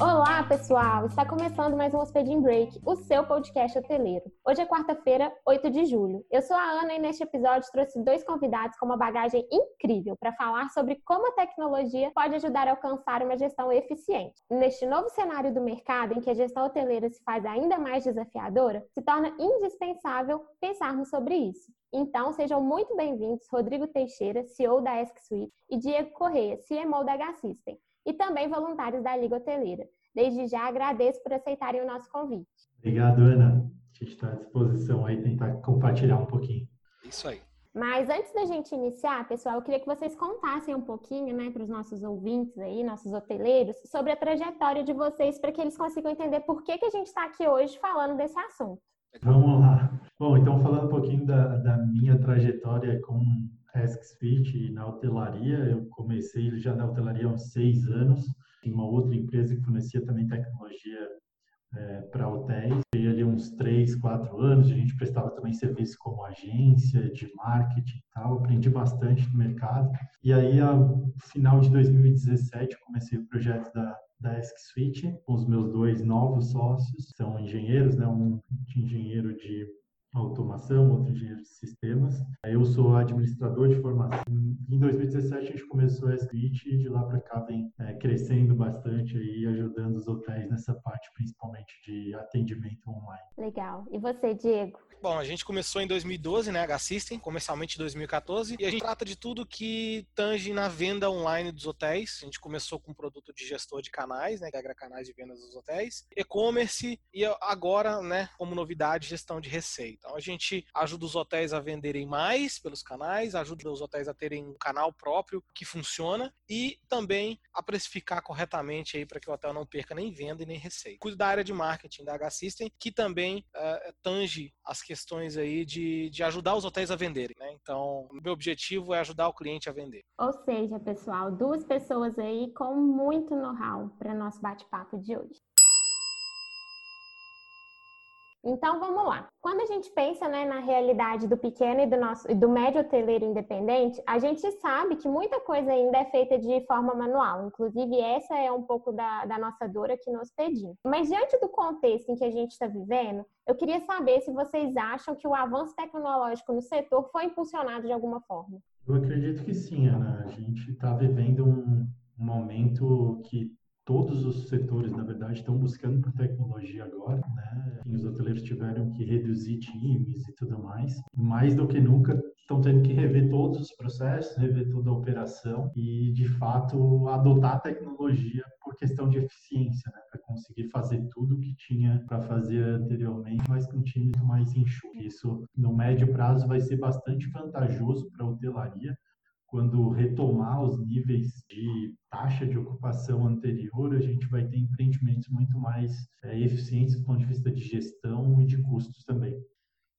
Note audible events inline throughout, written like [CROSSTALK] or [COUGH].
Olá, pessoal! Está começando mais um Hospedin Break, o seu podcast hoteleiro. Hoje é quarta-feira, 8 de julho. Eu sou a Ana e neste episódio trouxe dois convidados com uma bagagem incrível para falar sobre como a tecnologia pode ajudar a alcançar uma gestão eficiente. Neste novo cenário do mercado, em que a gestão hoteleira se faz ainda mais desafiadora, se torna indispensável pensarmos sobre isso. Então, sejam muito bem-vindos Rodrigo Teixeira, CEO da Ask Suite, e Diego Correia, CMO da H-System e também voluntários da Liga Hoteleira. Desde já agradeço por aceitarem o nosso convite. Obrigado, Ana. A gente está à disposição aí tentar compartilhar um pouquinho. Isso aí. Mas antes da gente iniciar, pessoal, eu queria que vocês contassem um pouquinho, né, para os nossos ouvintes aí, nossos hoteleiros, sobre a trajetória de vocês, para que eles consigam entender por que, que a gente está aqui hoje falando desse assunto. Vamos lá. Bom, então falando um pouquinho da, da minha trajetória com AskSpeech na hotelaria. Eu comecei já na hotelaria há uns seis anos, em uma outra empresa que fornecia também tecnologia é, para hotéis. E ali uns três, quatro anos, a gente prestava também serviço como agência de marketing e tal. Aprendi bastante no mercado. E aí, no final de 2017, comecei o projeto da da ESC com os meus dois novos sócios, são engenheiros, né? um engenheiro de automação, outro engenheiro de sistemas. Eu sou administrador de formação. Em 2017 a gente começou a Switch e de lá para cá vem é, crescendo bastante e ajudando os hotéis nessa parte, principalmente de atendimento online. Legal. E você, Diego? Bom, a gente começou em 2012, né, H-System, comercialmente em 2014, e a gente trata de tudo que tange na venda online dos hotéis. A gente começou com um produto de gestor de canais, né, que agrega canais de vendas dos hotéis, e-commerce e agora, né, como novidade, gestão de receita. Então a gente ajuda os hotéis a venderem mais pelos canais, ajuda os hotéis a terem um canal próprio que funciona e também a precificar corretamente aí para que o hotel não perca nem venda e nem receita. Cuido da área de marketing da H-System, que também uh, tange as questões aí de, de ajudar os hotéis a venderem, né? Então, meu objetivo é ajudar o cliente a vender. Ou seja, pessoal, duas pessoas aí com muito know-how para nosso bate-papo de hoje. Então vamos lá. Quando a gente pensa né, na realidade do pequeno e do nosso do médio hoteleiro independente, a gente sabe que muita coisa ainda é feita de forma manual. Inclusive, essa é um pouco da, da nossa dor aqui no Hospedinho. Mas diante do contexto em que a gente está vivendo, eu queria saber se vocês acham que o avanço tecnológico no setor foi impulsionado de alguma forma. Eu acredito que sim, Ana. A gente está vivendo um momento que todos os setores, na verdade, estão buscando por tecnologia agora, né? Os hoteleiros tiveram que reduzir times e tudo mais. Mais do que nunca, estão tendo que rever todos os processos, rever toda a operação e, de fato, adotar a tecnologia por questão de eficiência, né? Para conseguir fazer tudo que tinha para fazer anteriormente, mas com times mais enxuto. Isso, no médio prazo, vai ser bastante vantajoso para a hotelaria, quando retomar os níveis de taxa de ocupação anterior, a gente vai ter empreendimentos muito mais é, eficientes do ponto de vista de gestão e de custos também.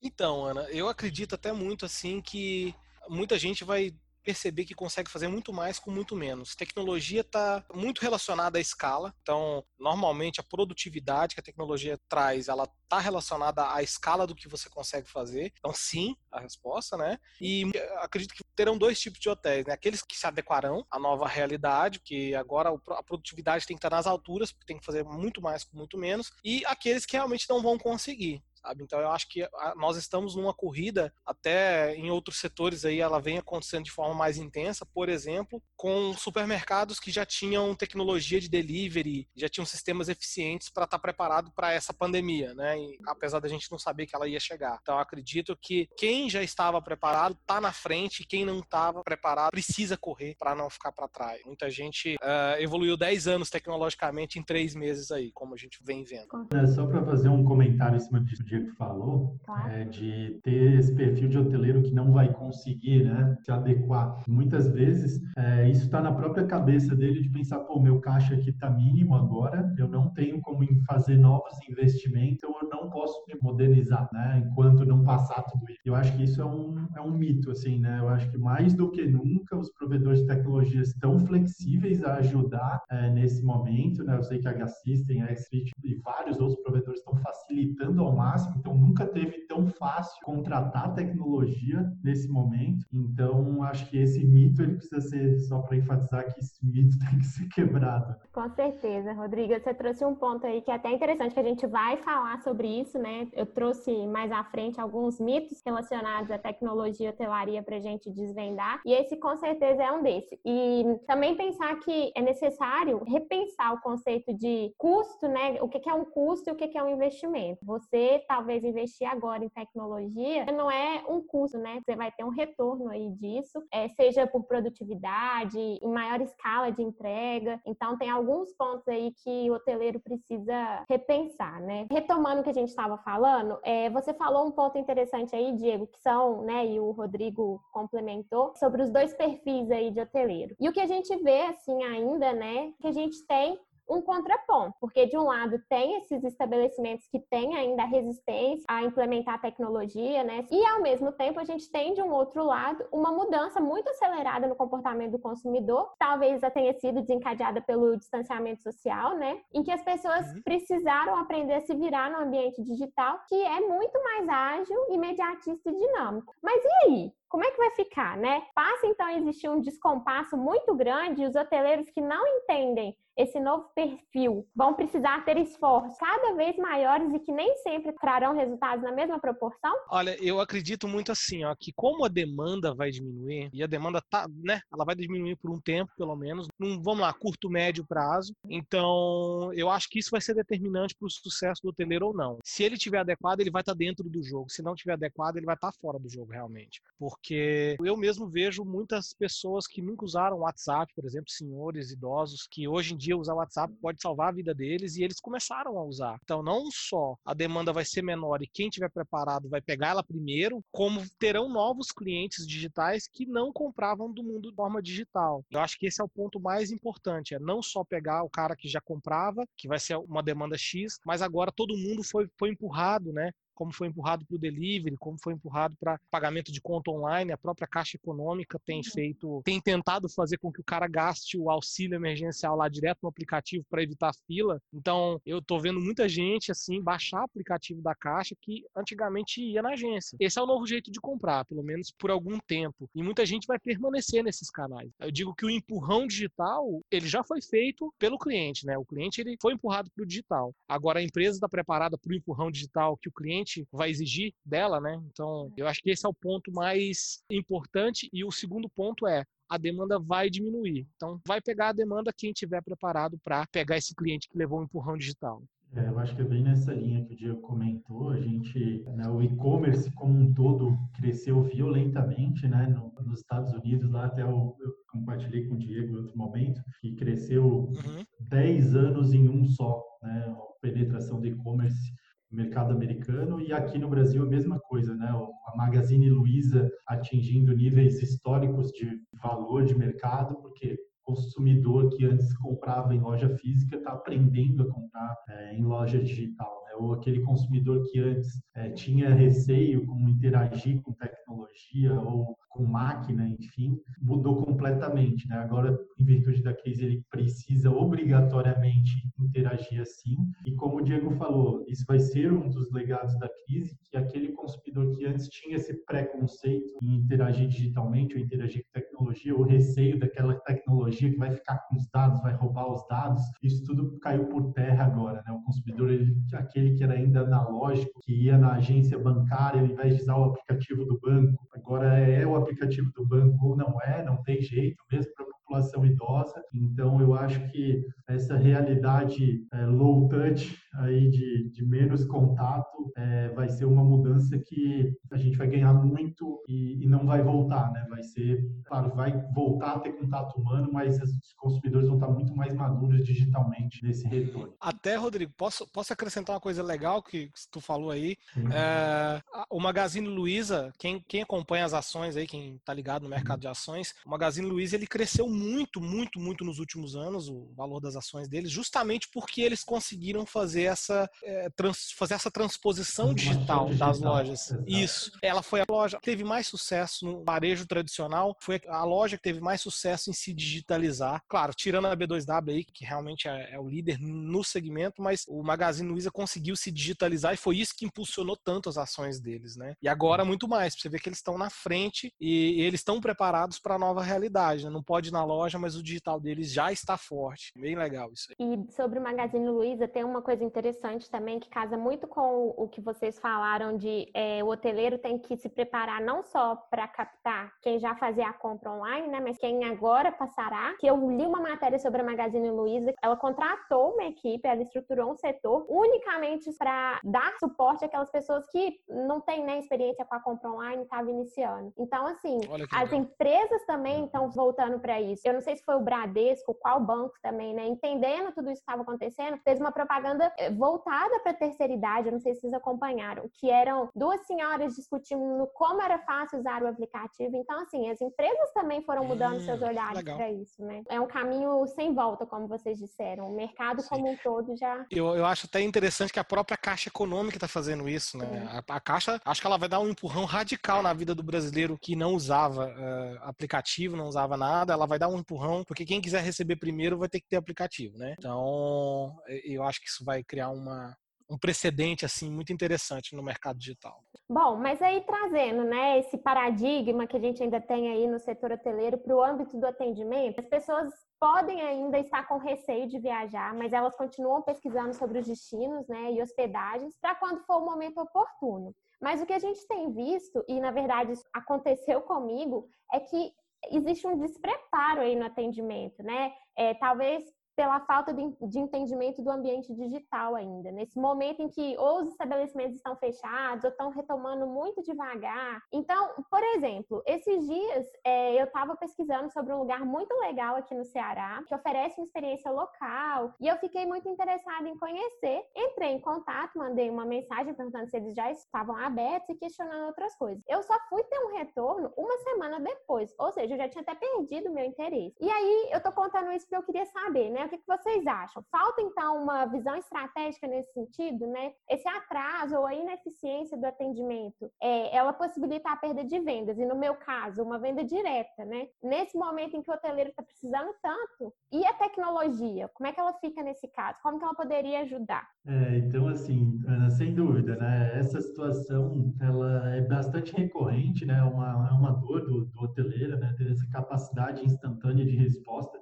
Então, Ana, eu acredito até muito assim que muita gente vai perceber que consegue fazer muito mais com muito menos. Tecnologia está muito relacionada à escala, então normalmente a produtividade que a tecnologia traz, ela está relacionada à escala do que você consegue fazer. Então sim, a resposta, né? E acredito que terão dois tipos de hotéis, né? Aqueles que se adequarão à nova realidade, que agora a produtividade tem que estar nas alturas, porque tem que fazer muito mais com muito menos, e aqueles que realmente não vão conseguir sabe? Então eu acho que nós estamos numa corrida, até em outros setores aí ela vem acontecendo de forma mais intensa, por exemplo, com supermercados que já tinham tecnologia de delivery, já tinham sistemas eficientes para estar tá preparado para essa pandemia, né? E, apesar da gente não saber que ela ia chegar. Então acredito que quem já estava preparado está na frente, e quem não estava preparado precisa correr para não ficar para trás. Muita gente uh, evoluiu 10 anos tecnologicamente em 3 meses aí, como a gente vem vendo. É, só para fazer um comentário em cima disso, Diego falou, claro. é, de ter esse perfil de hoteleiro que não vai conseguir né, se adequar. Muitas vezes, é, isso está na própria cabeça dele de pensar, pô, meu caixa aqui está mínimo agora, eu não tenho como fazer novos investimentos, eu não posso me modernizar, né, enquanto não passar tudo isso. Eu acho que isso é um, é um mito, assim, né, eu acho que mais do que nunca os provedores de tecnologia estão flexíveis a ajudar é, nesse momento, né, eu sei que a H-System, a Xfit e vários outros provedores estão facilitando ao máximo então nunca teve tão fácil contratar tecnologia nesse momento. Então, acho que esse mito ele precisa ser só para enfatizar que esse mito [LAUGHS] tem que ser quebrado. Com certeza, Rodrigo, você trouxe um ponto aí que é até interessante que a gente vai falar sobre isso, né? Eu trouxe mais à frente alguns mitos relacionados à tecnologia hotelaria para a gente desvendar, e esse com certeza é um desses. E também pensar que é necessário repensar o conceito de custo, né? O que é um custo e o que é um investimento. Você talvez investir agora em tecnologia não é um custo, né? Você vai ter um retorno aí disso, é, seja por produtividade, em maior escala de entrega. Então, tem alguns pontos aí que o hoteleiro precisa repensar, né? Retomando o que a gente estava falando, é, você falou um ponto interessante aí, Diego, que são, né, e o Rodrigo complementou, sobre os dois perfis aí de hoteleiro. E o que a gente vê, assim, ainda, né, que a gente tem um contraponto, porque de um lado tem esses estabelecimentos que têm ainda resistência a implementar tecnologia, né? E ao mesmo tempo a gente tem de um outro lado uma mudança muito acelerada no comportamento do consumidor, talvez já tenha sido desencadeada pelo distanciamento social, né? Em que as pessoas uhum. precisaram aprender a se virar no ambiente digital, que é muito mais ágil, imediatista e dinâmico. Mas e aí? Como é que vai ficar, né? Passa então a existir um descompasso muito grande e os hoteleiros que não entendem esse novo perfil vão precisar ter esforços cada vez maiores e que nem sempre trarão resultados na mesma proporção? Olha, eu acredito muito assim, ó, que como a demanda vai diminuir, e a demanda tá, né, ela vai diminuir por um tempo, pelo menos, num, vamos lá, curto, médio prazo. Então, eu acho que isso vai ser determinante para o sucesso do hoteleiro ou não. Se ele tiver adequado, ele vai estar tá dentro do jogo. Se não tiver adequado, ele vai estar tá fora do jogo realmente. Porque eu mesmo vejo muitas pessoas que nunca usaram WhatsApp, por exemplo, senhores idosos, que hoje em dia usar WhatsApp pode salvar a vida deles e eles começaram a usar. Então, não só a demanda vai ser menor e quem tiver preparado vai pegar ela primeiro, como terão novos clientes digitais que não compravam do mundo de forma digital. Eu acho que esse é o ponto mais importante, é não só pegar o cara que já comprava, que vai ser uma demanda X, mas agora todo mundo foi, foi empurrado, né, como foi empurrado para o delivery, como foi empurrado para pagamento de conta online, a própria Caixa Econômica tem uhum. feito, tem tentado fazer com que o cara gaste o auxílio emergencial lá direto no aplicativo para evitar fila. Então, eu tô vendo muita gente assim baixar o aplicativo da Caixa que antigamente ia na agência. Esse é o novo jeito de comprar, pelo menos por algum tempo. E muita gente vai permanecer nesses canais. Eu digo que o empurrão digital, ele já foi feito pelo cliente, né? O cliente ele foi empurrado para o digital. Agora a empresa está preparada para o empurrão digital que o cliente cliente vai exigir dela, né? Então, eu acho que esse é o ponto mais importante. E o segundo ponto é a demanda vai diminuir. Então, vai pegar a demanda quem tiver preparado para pegar esse cliente que levou um empurrão digital. É, eu acho que é bem nessa linha que o Diego comentou. A gente, né, o e-commerce como um todo cresceu violentamente, né? No, nos Estados Unidos, lá até eu, eu, compartilhei com o Diego em outro momento, que cresceu uhum. 10 anos em um só, né? A penetração do e-commerce mercado americano e aqui no Brasil a mesma coisa, né? A Magazine Luiza atingindo níveis históricos de valor de mercado, porque consumidor que antes comprava em loja física está aprendendo a comprar é, em loja digital, né? Ou aquele consumidor que antes é, tinha receio como interagir com tecnologia ou com máquina, enfim, mudou completamente. Né? Agora, em virtude da crise, ele precisa obrigatoriamente interagir assim. E como o Diego falou, isso vai ser um dos legados da crise, que aquele consumidor que antes tinha esse preconceito em interagir digitalmente ou interagir com tecnologia, o receio daquela tecnologia que vai ficar com os dados, vai roubar os dados, isso tudo caiu por terra agora. Né? O consumidor, ele, aquele que era ainda analógico, que ia na agência bancária ao invés de usar o aplicativo do banco, agora é o aplicativo do banco ou não é, não tem jeito, mesmo para população idosa. Então, eu acho que essa realidade é, low touch, aí de, de menos contato, é, vai ser uma mudança que a gente vai ganhar muito e, e, não vai voltar, né? Vai ser, claro, vai voltar a ter contato humano, mas os consumidores vão estar muito mais maduros digitalmente nesse retorno. Até, Rodrigo, posso, posso acrescentar uma coisa legal que tu falou aí? É, o Magazine Luiza, quem, quem acompanha as ações aí, quem está ligado no mercado de ações, o Magazine Luiza ele cresceu muito, muito, muito nos últimos anos, o valor das ações deles, justamente porque eles conseguiram fazer essa é, trans, fazer essa transposição digital, digital, das lojas. Exato. Isso. Ela foi a loja que teve mais sucesso no varejo tradicional, foi a loja que teve mais sucesso em se digitalizar. Claro, tirando a B2W aí, que realmente é, é o líder no segmento, mas o Magazine Luiza conseguiu se digitalizar e foi isso que impulsionou tanto as ações deles, né? E agora muito mais, você vê que eles estão na frente e, e eles estão preparados para a nova realidade, né? Não pode ir na loja, mas o digital deles já está forte. Bem legal isso aí. E sobre o Magazine Luiza, tem uma coisa interessante também que casa muito com o que vocês falaram de é, o hoteleiro tem que se preparar não só para captar quem já fazia a compra online, né? Mas quem agora passará. Que eu li uma matéria sobre a Magazine Luiza, ela contratou uma equipe, ela estruturou um setor unicamente para dar suporte àquelas pessoas que não têm né, experiência com a compra online, estavam iniciando. Então, assim, as empresas também estão voltando para isso. Eu não sei se foi o Bradesco, qual banco também, né? Entendendo tudo isso que estava acontecendo, fez uma propaganda eh, voltada para a terceira idade. Eu não sei se vocês acompanharam, que eram duas senhoras discutindo como era fácil usar o aplicativo. Então, assim, as empresas também foram mudando hum, seus olhares para isso, né? É um caminho sem volta, como vocês disseram. O mercado Sim. como um todo já. Eu, eu acho até interessante que a própria Caixa Econômica está fazendo isso, né? A, a, Caixa, acho que ela vai dar um empurrão radical na vida do brasileiro que não usava uh, aplicativo, não usava nada. Ela vai dar um empurrão, porque quem quiser receber primeiro vai ter que ter aplicativo, né? Então, eu acho que isso vai criar uma, um precedente assim muito interessante no mercado digital. Bom, mas aí trazendo, né, esse paradigma que a gente ainda tem aí no setor hoteleiro para o âmbito do atendimento, as pessoas podem ainda estar com receio de viajar, mas elas continuam pesquisando sobre os destinos, né, e hospedagens para quando for o momento oportuno. Mas o que a gente tem visto e na verdade isso aconteceu comigo é que existe um despreparo aí no atendimento, né? É, talvez pela falta de, entendimento do ambiente digital ainda. Nesse momento em que ou os estabelecimentos estão fechados ou estão retomando muito devagar. Então, por exemplo, esses dias é, eu estava pesquisando sobre um lugar muito legal aqui no Ceará, que oferece uma experiência local, e eu fiquei muito interessada em conhecer. Entrei em contato, mandei uma mensagem perguntando se eles já estavam abertos e questionando outras coisas. Eu só fui ter um retorno uma semana depois, ou seja, eu já tinha até perdido o meu interesse. E aí eu tô contando isso porque eu queria saber, né? O que, que vocês acham? Falta então uma visão estratégica nesse sentido, né? Esse atraso ou a ineficiência do atendimento, é, ela possibilita a perda de vendas e no meu caso, uma venda direta, né? Nesse momento em que o hoteleiro está precisando tanto, e a tecnologia, como é que ela fica nesse caso? Como que ela poderia ajudar? É, então assim, Ana, sem dúvida, né? Essa situação ela é bastante recorrente, né? Uma, é uma dor do, do hoteleiro, né? Ter essa capacidade instantânea de resposta.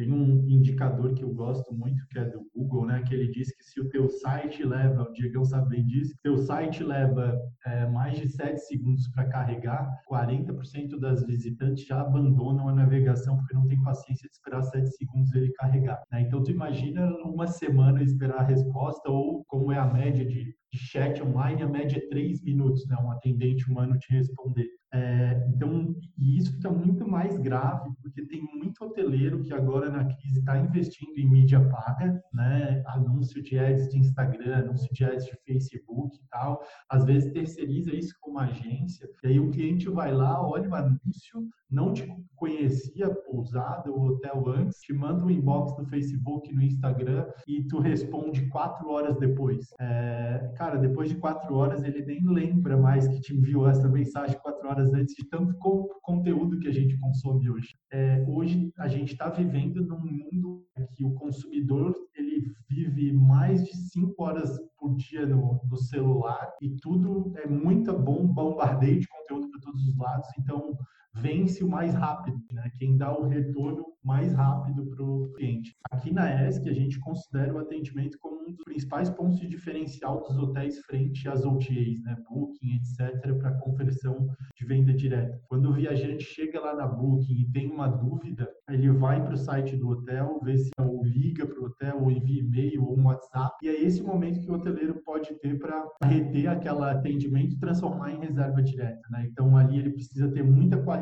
Tem um indicador que eu gosto muito, que é do Google, né? Que ele diz que se o teu site leva, o Diego sabe bem disso, teu site leva é, mais de 7 segundos para carregar, 40% das visitantes já abandonam a navegação porque não tem paciência de esperar 7 segundos ele carregar. Né? Então, tu imagina uma semana esperar a resposta ou como é a média de de chat online, a média é 3 minutos, né? Um atendente humano te responder. É, então, e isso fica muito mais grave, porque tem muito hoteleiro que agora na crise está investindo em mídia paga, né? Anúncio de ads de Instagram, anúncio de ads de Facebook e tal. Às vezes terceiriza isso com uma agência, e aí o cliente vai lá, olha o anúncio, não te conhecia a pousada ou hotel antes, te manda um inbox no Facebook, no Instagram e tu responde quatro horas depois. É, cara, depois de quatro horas ele nem lembra mais que te enviou essa mensagem quatro horas antes de tanto conteúdo que a gente consome hoje. É, hoje a gente está vivendo num mundo que o consumidor ele vive mais de cinco horas por dia no, no celular e tudo é muito bom bombardeio de conteúdo para todos os lados. Então vence o mais rápido, né? Quem dá o retorno mais rápido para o cliente. Aqui na ESC, a gente considera o atendimento como um dos principais pontos de diferencial dos hotéis frente às OTAs, né? Booking, etc., para conversão de venda direta. Quando o viajante chega lá na Booking e tem uma dúvida, ele vai para o site do hotel, vê se ou liga para o hotel, ou envia e-mail ou um WhatsApp, e é esse momento que o hoteleiro pode ter para reter aquele atendimento e transformar em reserva direta, né? Então, ali ele precisa ter muita qualidade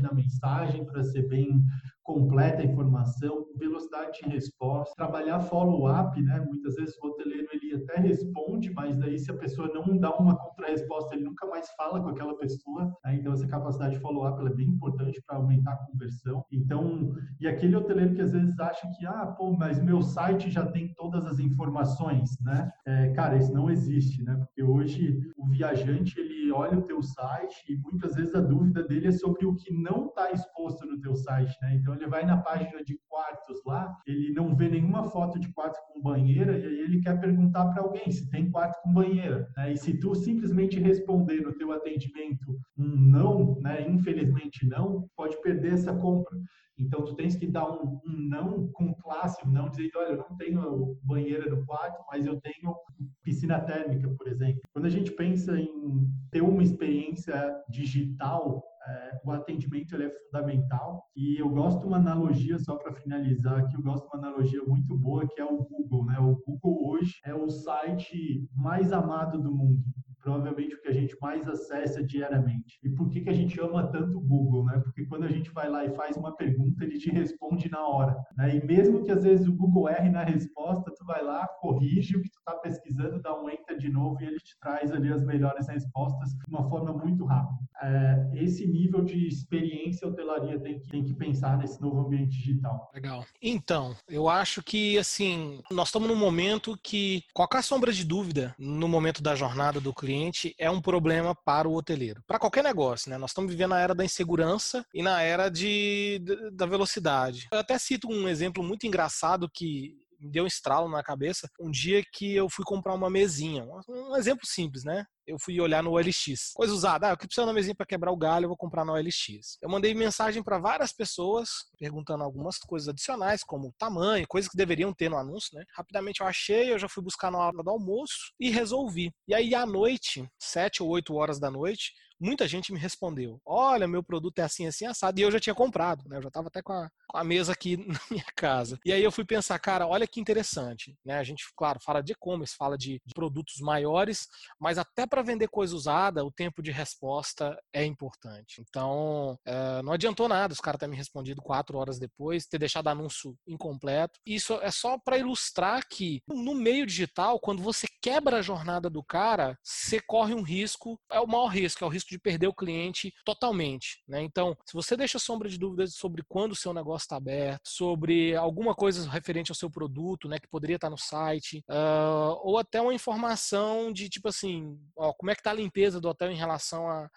na mensagem para ser bem completa a informação, velocidade de resposta, trabalhar follow-up, né? Muitas vezes o hoteleiro ele até responde, mas daí se a pessoa não dá uma contra-resposta, ele nunca mais fala com aquela pessoa. Né? Então essa capacidade de follow-up é bem importante para aumentar a conversão. Então, e aquele hoteleiro que às vezes acha que, ah, pô, mas meu site já tem todas as informações, né? É, cara, isso não existe, né? Porque hoje o viajante ele olha o teu site e muitas vezes a dúvida dele é sobre o que não está exposto no teu site, né? Então ele vai na página de quartos lá, ele não vê nenhuma foto de quarto com banheira e aí ele quer perguntar para alguém se tem quarto com banheira. Né? E se tu simplesmente responder no teu atendimento um não, né? Infelizmente não, pode perder essa compra. Então, tu tens que dar um, um não com classe, um não dizendo, olha, eu não tenho banheira no quarto, mas eu tenho piscina térmica, por exemplo. Quando a gente pensa em ter uma experiência digital, é, o atendimento é fundamental. E eu gosto de uma analogia, só para finalizar aqui, eu gosto de uma analogia muito boa, que é o Google. Né? O Google hoje é o site mais amado do mundo provavelmente o que a gente mais acessa diariamente. E por que, que a gente ama tanto o Google, né? Porque quando a gente vai lá e faz uma pergunta, ele te responde na hora. Né? E mesmo que às vezes o Google erre na resposta, tu vai lá, corrige o que tu está pesquisando, dá um enter de novo e ele te traz ali as melhores respostas de uma forma muito rápida. É, esse nível de experiência a hotelaria tem que, tem que pensar nesse novo ambiente digital. Legal. Então, eu acho que, assim, nós estamos num momento que qualquer sombra de dúvida no momento da jornada do cliente cliente é um problema para o hoteleiro. Para qualquer negócio, né? Nós estamos vivendo na era da insegurança e na era de, da velocidade. Eu até cito um exemplo muito engraçado que me deu um estralo na cabeça um dia que eu fui comprar uma mesinha. Um exemplo simples, né? Eu fui olhar no OLX. Coisa usada. Ah, eu preciso de uma mesinha para quebrar o galho, eu vou comprar no OLX. Eu mandei mensagem para várias pessoas perguntando algumas coisas adicionais, como tamanho, coisas que deveriam ter no anúncio, né? Rapidamente eu achei, eu já fui buscar na hora do almoço e resolvi. E aí à noite, sete ou oito horas da noite, muita gente me respondeu: Olha, meu produto é assim, assim, assado. E eu já tinha comprado, né? Eu já estava até com a, com a, mesa aqui [LAUGHS] na minha casa. E aí eu fui pensar, cara, olha que interessante, né? A gente, claro, fala de e-commerce, fala de, de produtos maiores, mas até para vender coisa usada, o tempo de resposta é importante. Então, é, não adiantou nada os caras terem me respondido quatro horas depois, ter deixado anúncio incompleto. Isso é só para ilustrar que no meio digital, quando você quebra a jornada do cara, você corre um risco, é o maior risco, é o risco de perder o cliente totalmente. Né? Então, se você deixa sombra de dúvidas sobre quando o seu negócio está aberto, sobre alguma coisa referente ao seu produto, né, que poderia estar no site, uh, ou até uma informação de tipo assim, ó, como é que está a limpeza do hotel em relação a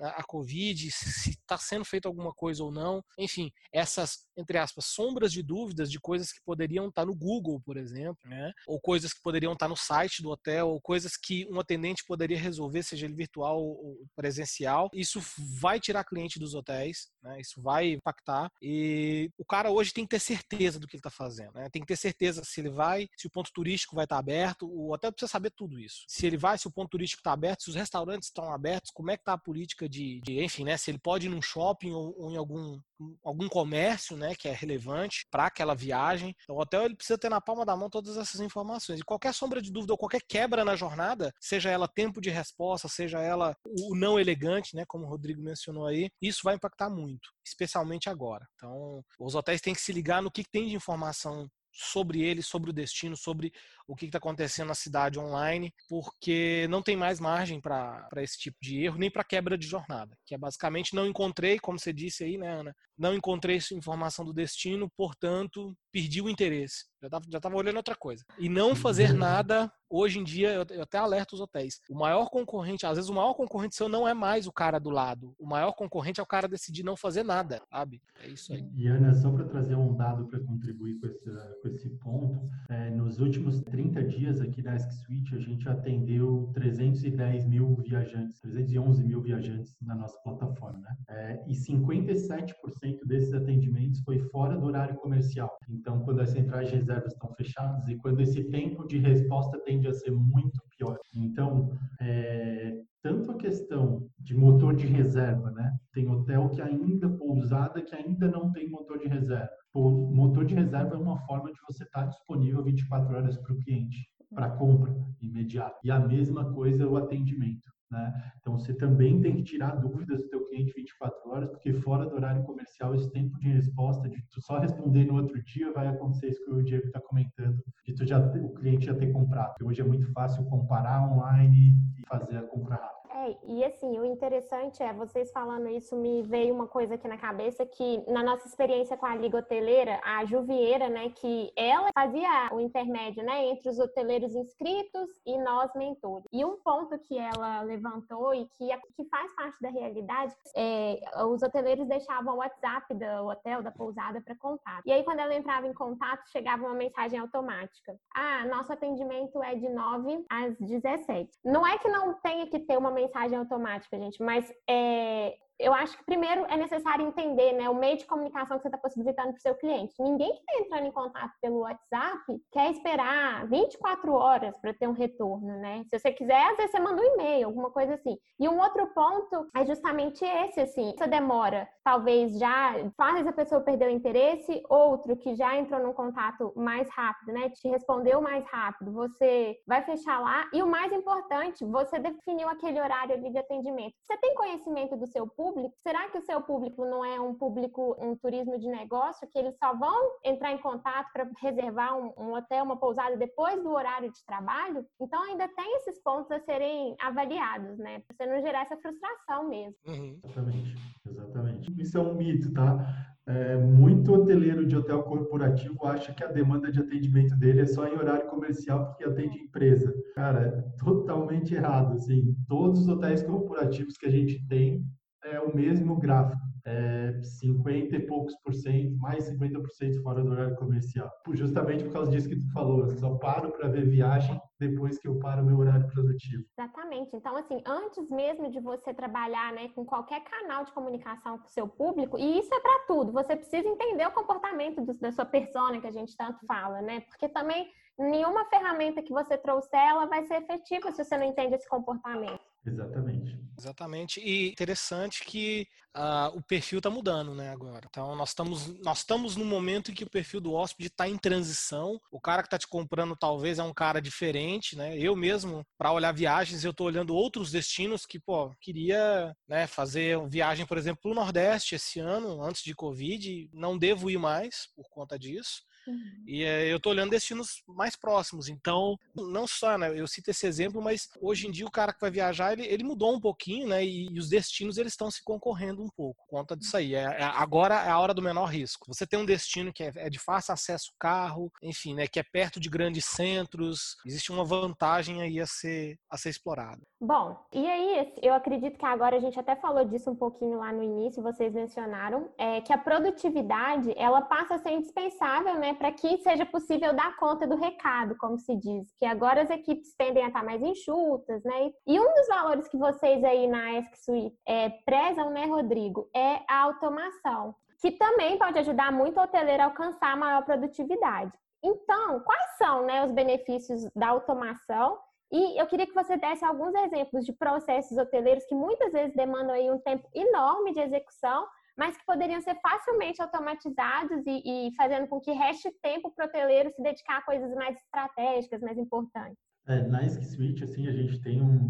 a Covid, se está sendo feita alguma coisa ou não. Enfim, essas, entre aspas, sombras de dúvidas de coisas que poderiam estar tá no Google, por exemplo, né? ou coisas que poderiam estar tá no site do hotel, ou coisas que um atendente poderia resolver, seja ele virtual ou presencial. Isso vai tirar cliente dos hotéis, né? isso vai impactar. E o cara hoje tem que ter certeza do que ele está fazendo. Né? Tem que ter certeza se ele vai, se o ponto turístico vai estar tá aberto. O hotel precisa saber tudo isso. Se ele vai, se o ponto turístico está aberto, se os restaurantes estão abertos, como é que está a política política de, de, enfim, né, se ele pode ir num shopping ou, ou em algum, algum comércio, né, que é relevante para aquela viagem. Então, o hotel ele precisa ter na palma da mão todas essas informações. E qualquer sombra de dúvida ou qualquer quebra na jornada, seja ela tempo de resposta, seja ela o não elegante, né, como o Rodrigo mencionou aí, isso vai impactar muito, especialmente agora. Então, os hotéis têm que se ligar no que tem de informação sobre ele, sobre o destino, sobre o que está acontecendo na cidade online, porque não tem mais margem para esse tipo de erro, nem para quebra de jornada, que é basicamente não encontrei, como você disse aí, né, Ana? Não encontrei informação do destino, portanto, perdi o interesse. Já estava já tava olhando outra coisa. E não fazer nada, hoje em dia, eu, eu até alerto os hotéis. O maior concorrente, às vezes o maior concorrente seu não é mais o cara do lado. O maior concorrente é o cara decidir não fazer nada, sabe? É isso aí. E Ana, só para trazer um dado para contribuir com esse, com esse ponto, é, nos últimos 30 dias aqui da Ask Suite, a gente atendeu 310 mil viajantes, 311 mil viajantes na nossa plataforma, né? É, e 57% desses atendimentos foi fora do horário comercial. Então, quando as centrais de reservas estão fechadas e quando esse tempo de resposta tende a ser muito pior. Então, é, tanto a questão de motor de reserva, né? Tem hotel que ainda, pousada que ainda não tem motor de reserva. O motor de reserva é uma forma de você estar disponível 24 horas para o cliente, para compra imediata. E a mesma coisa o atendimento. Né? Então você também tem que tirar dúvidas do teu cliente 24 horas, porque fora do horário comercial esse tempo de resposta, de tu só responder no outro dia, vai acontecer isso que o Diego está comentando, de tu já o cliente já ter comprado. Porque hoje é muito fácil comparar online e fazer a compra rápida. É, e assim, o interessante é, vocês falando isso, me veio uma coisa aqui na cabeça que na nossa experiência com a Liga Hoteleira, a Juvieira, né, que ela fazia o intermédio, né, entre os hoteleiros inscritos e nós mentores. E um ponto que ela levantou e que, que faz parte da realidade, é, os hoteleiros deixavam o WhatsApp do hotel, da pousada para contato. E aí quando ela entrava em contato, chegava uma mensagem automática. Ah, nosso atendimento é de 9 às 17. Não é que não tenha que ter uma mensagem mensagem automática, gente, mas é, eu acho que primeiro é necessário entender né, o meio de comunicação que você está possibilitando para o seu cliente. Ninguém que está entrando em contato pelo WhatsApp quer esperar 24 horas para ter um retorno, né? Se você quiser, às vezes você manda um e-mail, alguma coisa assim. E um outro ponto é justamente esse, assim, essa demora talvez já faz a pessoa perder o interesse, outro que já entrou num contato mais rápido, né? Te respondeu mais rápido, você vai fechar lá. E o mais importante, você definiu aquele horário de atendimento. Você tem conhecimento do seu público? Público? Será que o seu público não é um público, um turismo de negócio, que eles só vão entrar em contato para reservar um, um, hotel, uma pousada depois do horário de trabalho? Então ainda tem esses pontos a serem avaliados, né? Para você não gerar essa frustração mesmo. Uhum. Exatamente, exatamente. Isso é um mito, tá? É, muito hoteleiro de hotel corporativo acha que a demanda de atendimento dele é só em horário comercial porque atende empresa. Cara, é totalmente errado. Assim, todos os hotéis corporativos que a gente tem é o mesmo gráfico, é 50 e poucos por cento, mais 50 por cento fora do horário comercial. Justamente por causa disso que tu falou, eu só paro para ver viagem depois que eu paro o meu horário produtivo. Exatamente. Então, assim, antes mesmo de você trabalhar né, com qualquer canal de comunicação com o seu público, e isso é para tudo, você precisa entender o comportamento do, da sua persona que a gente tanto fala, né? Porque também nenhuma ferramenta que você trouxer ela vai ser efetiva se você não entende esse comportamento. Exatamente. Exatamente. E interessante que uh, o perfil está mudando, né, agora. Então, nós estamos, nós estamos no momento em que o perfil do hóspede está em transição. O cara que está te comprando talvez é um cara diferente, né? Eu mesmo, para olhar viagens, eu estou olhando outros destinos que, pô, queria né, fazer viagem, por exemplo, para o Nordeste esse ano, antes de Covid. Não devo ir mais por conta disso. Uhum. E é, eu tô olhando destinos mais próximos. Então, não só, né? Eu cito esse exemplo, mas hoje em dia o cara que vai viajar, ele, ele mudou um pouquinho, né? E, e os destinos, eles estão se concorrendo um pouco. Conta disso aí. É, é, agora é a hora do menor risco. Você tem um destino que é, é de fácil acesso carro, enfim, né? Que é perto de grandes centros. Existe uma vantagem aí a ser, a ser explorada. Bom, e aí, eu acredito que agora a gente até falou disso um pouquinho lá no início, vocês mencionaram, é que a produtividade, ela passa a ser indispensável, né? para que seja possível dar conta do recado, como se diz, que agora as equipes tendem a estar mais enxutas, né? E um dos valores que vocês aí na Ask Suite é, prezam, né, Rodrigo, é a automação, que também pode ajudar muito o hoteleiro a alcançar maior produtividade. Então, quais são né, os benefícios da automação? E eu queria que você desse alguns exemplos de processos hoteleiros que muitas vezes demandam aí um tempo enorme de execução, mas que poderiam ser facilmente automatizados e, e fazendo com que reste tempo para o hoteleiro se dedicar a coisas mais estratégicas, mais importantes. É, na Switch, assim, a gente tem um,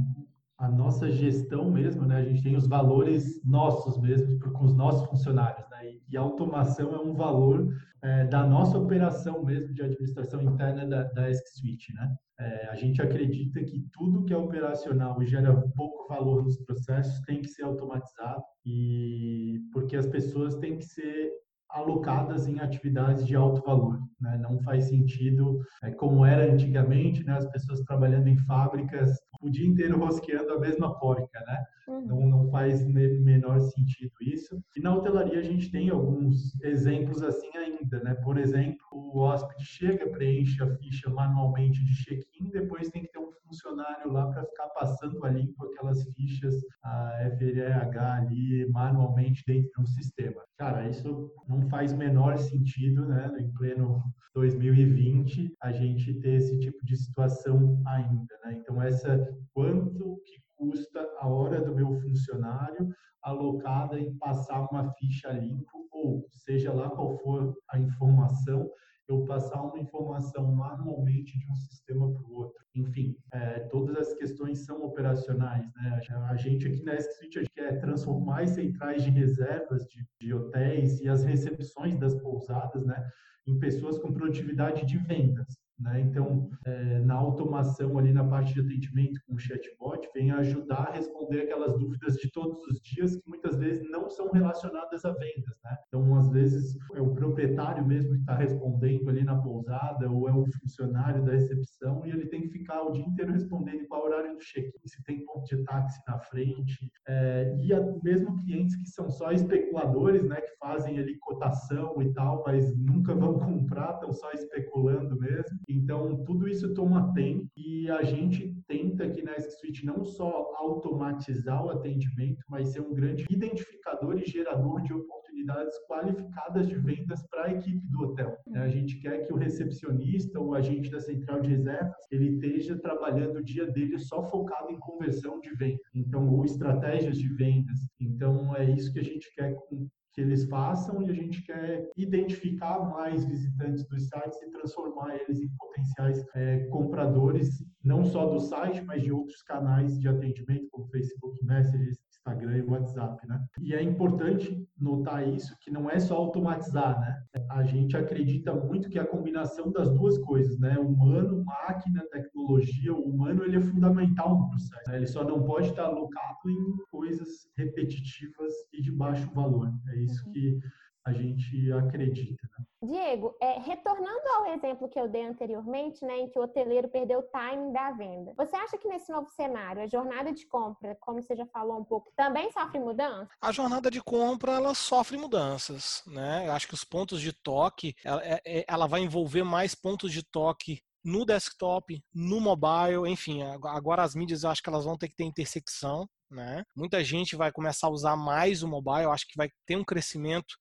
a nossa gestão mesmo, né? A gente tem os valores nossos mesmo com os nossos funcionários, né? E, a automação é um valor é, da nossa operação mesmo de administração interna da, da Switch, né? É, a gente acredita que tudo que é operacional e gera pouco valor nos processos tem que ser automatizado e porque as pessoas têm que ser alocadas em atividades de alto valor. Né? Não faz sentido, é, como era antigamente, né? as pessoas trabalhando em fábricas o dia inteiro rosqueando a mesma porca, né? Uhum. Não, não faz menor sentido isso. E na hotelaria a gente tem alguns exemplos assim ainda, né? Por exemplo, o hóspede chega, preenche a ficha manualmente de check-in, depois tem que ter um funcionário lá para ficar passando a limpo aquelas fichas, a FLH ali manualmente dentro de um sistema. Cara, isso não faz menor sentido, né? Em pleno 2020, a gente ter esse tipo de situação ainda, né? Então, essa quanto que custa a hora do meu funcionário alocada em passar uma ficha limpo ou seja lá qual for a informação, eu passar uma informação manualmente de um sistema para o outro. Enfim, é, todas as questões são operacionais. Né? A gente aqui na Street quer transformar as centrais de reservas de, de hotéis e as recepções das pousadas né, em pessoas com produtividade de vendas. Né? Então, é, na automação ali na parte de atendimento com o chatbot, vem ajudar a responder aquelas dúvidas de todos os dias que muitas vezes não são relacionadas a vendas. Né? Então, às vezes, é o proprietário mesmo que está respondendo ali na pousada ou é o funcionário da recepção e ele tem que ficar o dia inteiro respondendo qual é horário do check-in, se tem ponto de táxi na frente. É, e a, mesmo clientes que são só especuladores, né, que fazem ali cotação e tal, mas nunca vão [LAUGHS] comprar, estão só especulando mesmo. Então, tudo isso toma tempo e a gente tenta aqui na Suite não só automatizar o atendimento, mas ser um grande identificador e gerador de oportunidades qualificadas de vendas para a equipe do hotel. Né? A gente quer que o recepcionista ou agente da central de reservas ele esteja trabalhando o dia dele só focado em conversão de venda, então ou estratégias de vendas. Então é isso que a gente quer com que eles façam e a gente quer identificar mais visitantes dos sites e transformar eles em potenciais é, compradores, não só do site, mas de outros canais de atendimento, como Facebook Messages, Instagram e WhatsApp, né? E é importante notar isso, que não é só automatizar, né? A gente acredita muito que a combinação das duas coisas, né? Humano, máquina, tecnologia, o humano ele é fundamental no processo. Né? Ele só não pode estar alocado em coisas repetitivas e de baixo valor. É isso uhum. que a gente acredita. Né? Diego, é, retornando ao exemplo que eu dei anteriormente, né, em que o hoteleiro perdeu o timing da venda, você acha que nesse novo cenário a jornada de compra, como você já falou um pouco, também sofre mudanças? A jornada de compra ela sofre mudanças, né? Eu acho que os pontos de toque, ela, é, é, ela vai envolver mais pontos de toque no desktop, no mobile, enfim, agora as mídias eu acho que elas vão ter que ter intersecção, né? Muita gente vai começar a usar mais o mobile, eu acho que vai ter um crescimento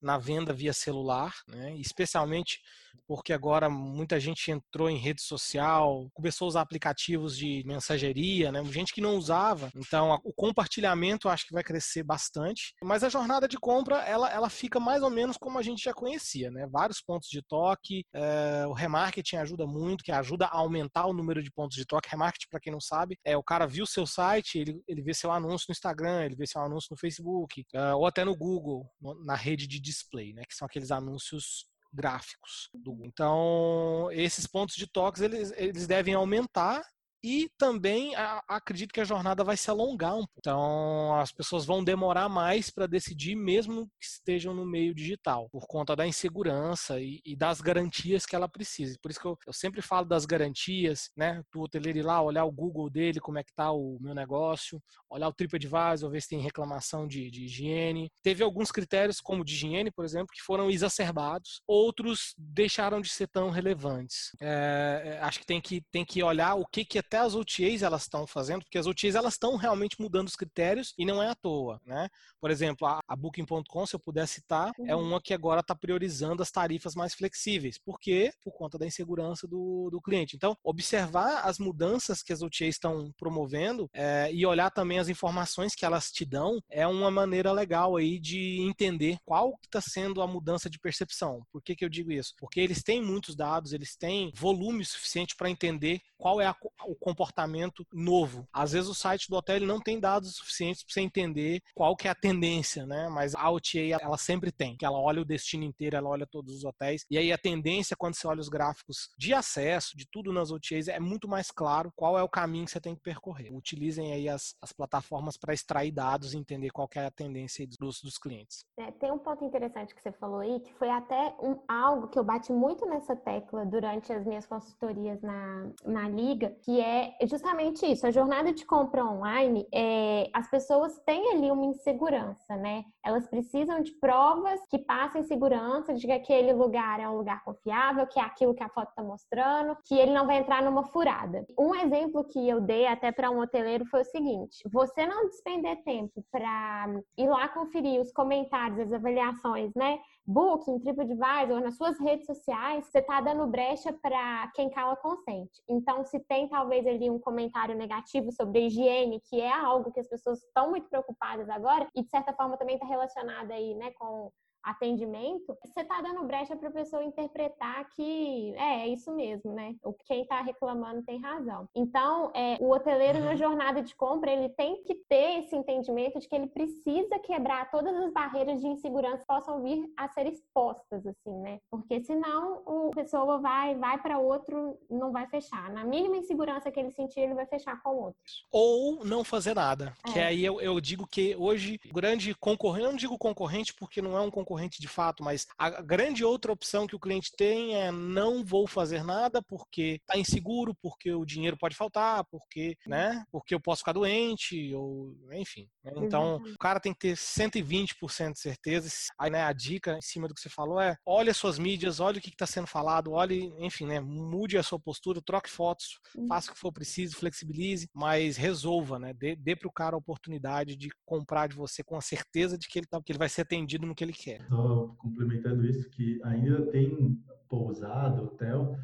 na venda via celular, né? especialmente porque agora muita gente entrou em rede social, começou a usar aplicativos de mensageria, né? gente que não usava. Então, o compartilhamento acho que vai crescer bastante. Mas a jornada de compra, ela, ela fica mais ou menos como a gente já conhecia, né? Vários pontos de toque, é, o remarketing ajuda muito, que ajuda a aumentar o número de pontos de toque. Remarketing, para quem não sabe, é o cara viu seu site, ele, ele vê seu anúncio no Instagram, ele vê seu anúncio no Facebook, é, ou até no Google, na rede de display, né? Que são aqueles anúncios gráficos. Então, esses pontos de toques eles, eles devem aumentar e também a, acredito que a jornada vai se alongar um pouco. Então, as pessoas vão demorar mais para decidir, mesmo que estejam no meio digital, por conta da insegurança e, e das garantias que ela precisa. Por isso que eu, eu, sempre falo das garantias, né? Do hoteleiro ir lá, olhar o Google dele, como é que tá o meu negócio, olhar o TripAdvisor, ver se tem reclamação de, de higiene. Teve alguns critérios, como de higiene, por exemplo, que foram exacerbados, outros deixaram de ser tão relevantes. É, é acho que tem que, tem que olhar o que, que é até as OTAs elas estão fazendo, porque as OTAs elas estão realmente mudando os critérios e não é à toa, né? Por exemplo, a, a Booking.com, se eu puder citar, é uhum. é uma que agora está priorizando as tarifas mais flexíveis. Por quê? Por conta da insegurança do, do cliente. Então, observar as mudanças que as OTAs estão promovendo é, e olhar também as informações que elas te dão é uma maneira legal aí de entender qual está sendo a mudança de percepção. Por que, que eu digo isso? Porque eles têm muitos dados, eles têm volume suficiente para entender qual é a, o comportamento novo. Às vezes o site do hotel não tem dados suficientes para você entender qual que é a tendência, né? Mas a OTA ela sempre tem, que ela olha o destino inteiro, ela olha todos os hotéis. E aí a tendência quando você olha os gráficos de acesso, de tudo nas OTAs, é muito mais claro qual é o caminho que você tem que percorrer. Utilizem aí as, as plataformas para extrair dados e entender qual é a tendência dos, dos clientes. É, tem um ponto interessante que você falou aí, que foi até um, algo que eu bati muito nessa tecla durante as minhas consultorias na, na Liga, que é justamente isso. A jornada de compra online, é, as pessoas têm ali uma insegurança, né? Elas precisam de provas que passem segurança de que aquele lugar é um lugar confiável, que é aquilo que a foto está mostrando, que ele não vai entrar numa furada. Um exemplo que eu dei até para um hoteleiro foi o seguinte: você não despender tempo para ir lá conferir os comentários, as avaliações, né? Booking, TripAdvisor, nas suas redes sociais, você está dando brecha para quem cala consente. Então, se tem talvez ali um comentário negativo sobre higiene, que é algo que as pessoas estão muito preocupadas agora, e de certa forma também está relacionado aí, né, com atendimento, você está dando brecha para a pessoa interpretar que é, é isso mesmo, né? O quem está reclamando tem razão. Então, é, o hoteleiro na jornada de compra ele tem que ter esse entendimento de que ele precisa quebrar todas as barreiras de insegurança que possam vir a ser expostas, assim, né? Porque senão o pessoa vai vai para outro, não vai fechar. Na mínima insegurança que ele sentir, ele vai fechar com outro. Ou não fazer nada. É. Que aí eu, eu digo que hoje grande concorrente, eu não digo concorrente porque não é um concorrente de fato, mas a grande outra opção que o cliente tem é não vou fazer nada porque está inseguro, porque o dinheiro pode faltar, porque, né, porque eu posso ficar doente, ou enfim. Né? Então, Exatamente. o cara tem que ter 120% de certeza. Aí, né, a dica em cima do que você falou é: olhe as suas mídias, olhe o que está sendo falado, olhe, enfim, né, mude a sua postura, troque fotos, uhum. faça o que for preciso, flexibilize, mas resolva, né, dê, dê para o cara a oportunidade de comprar de você com a certeza de que ele, tá, que ele vai ser atendido no que ele quer. Só complementando isso, que ainda tem pousada, hotel,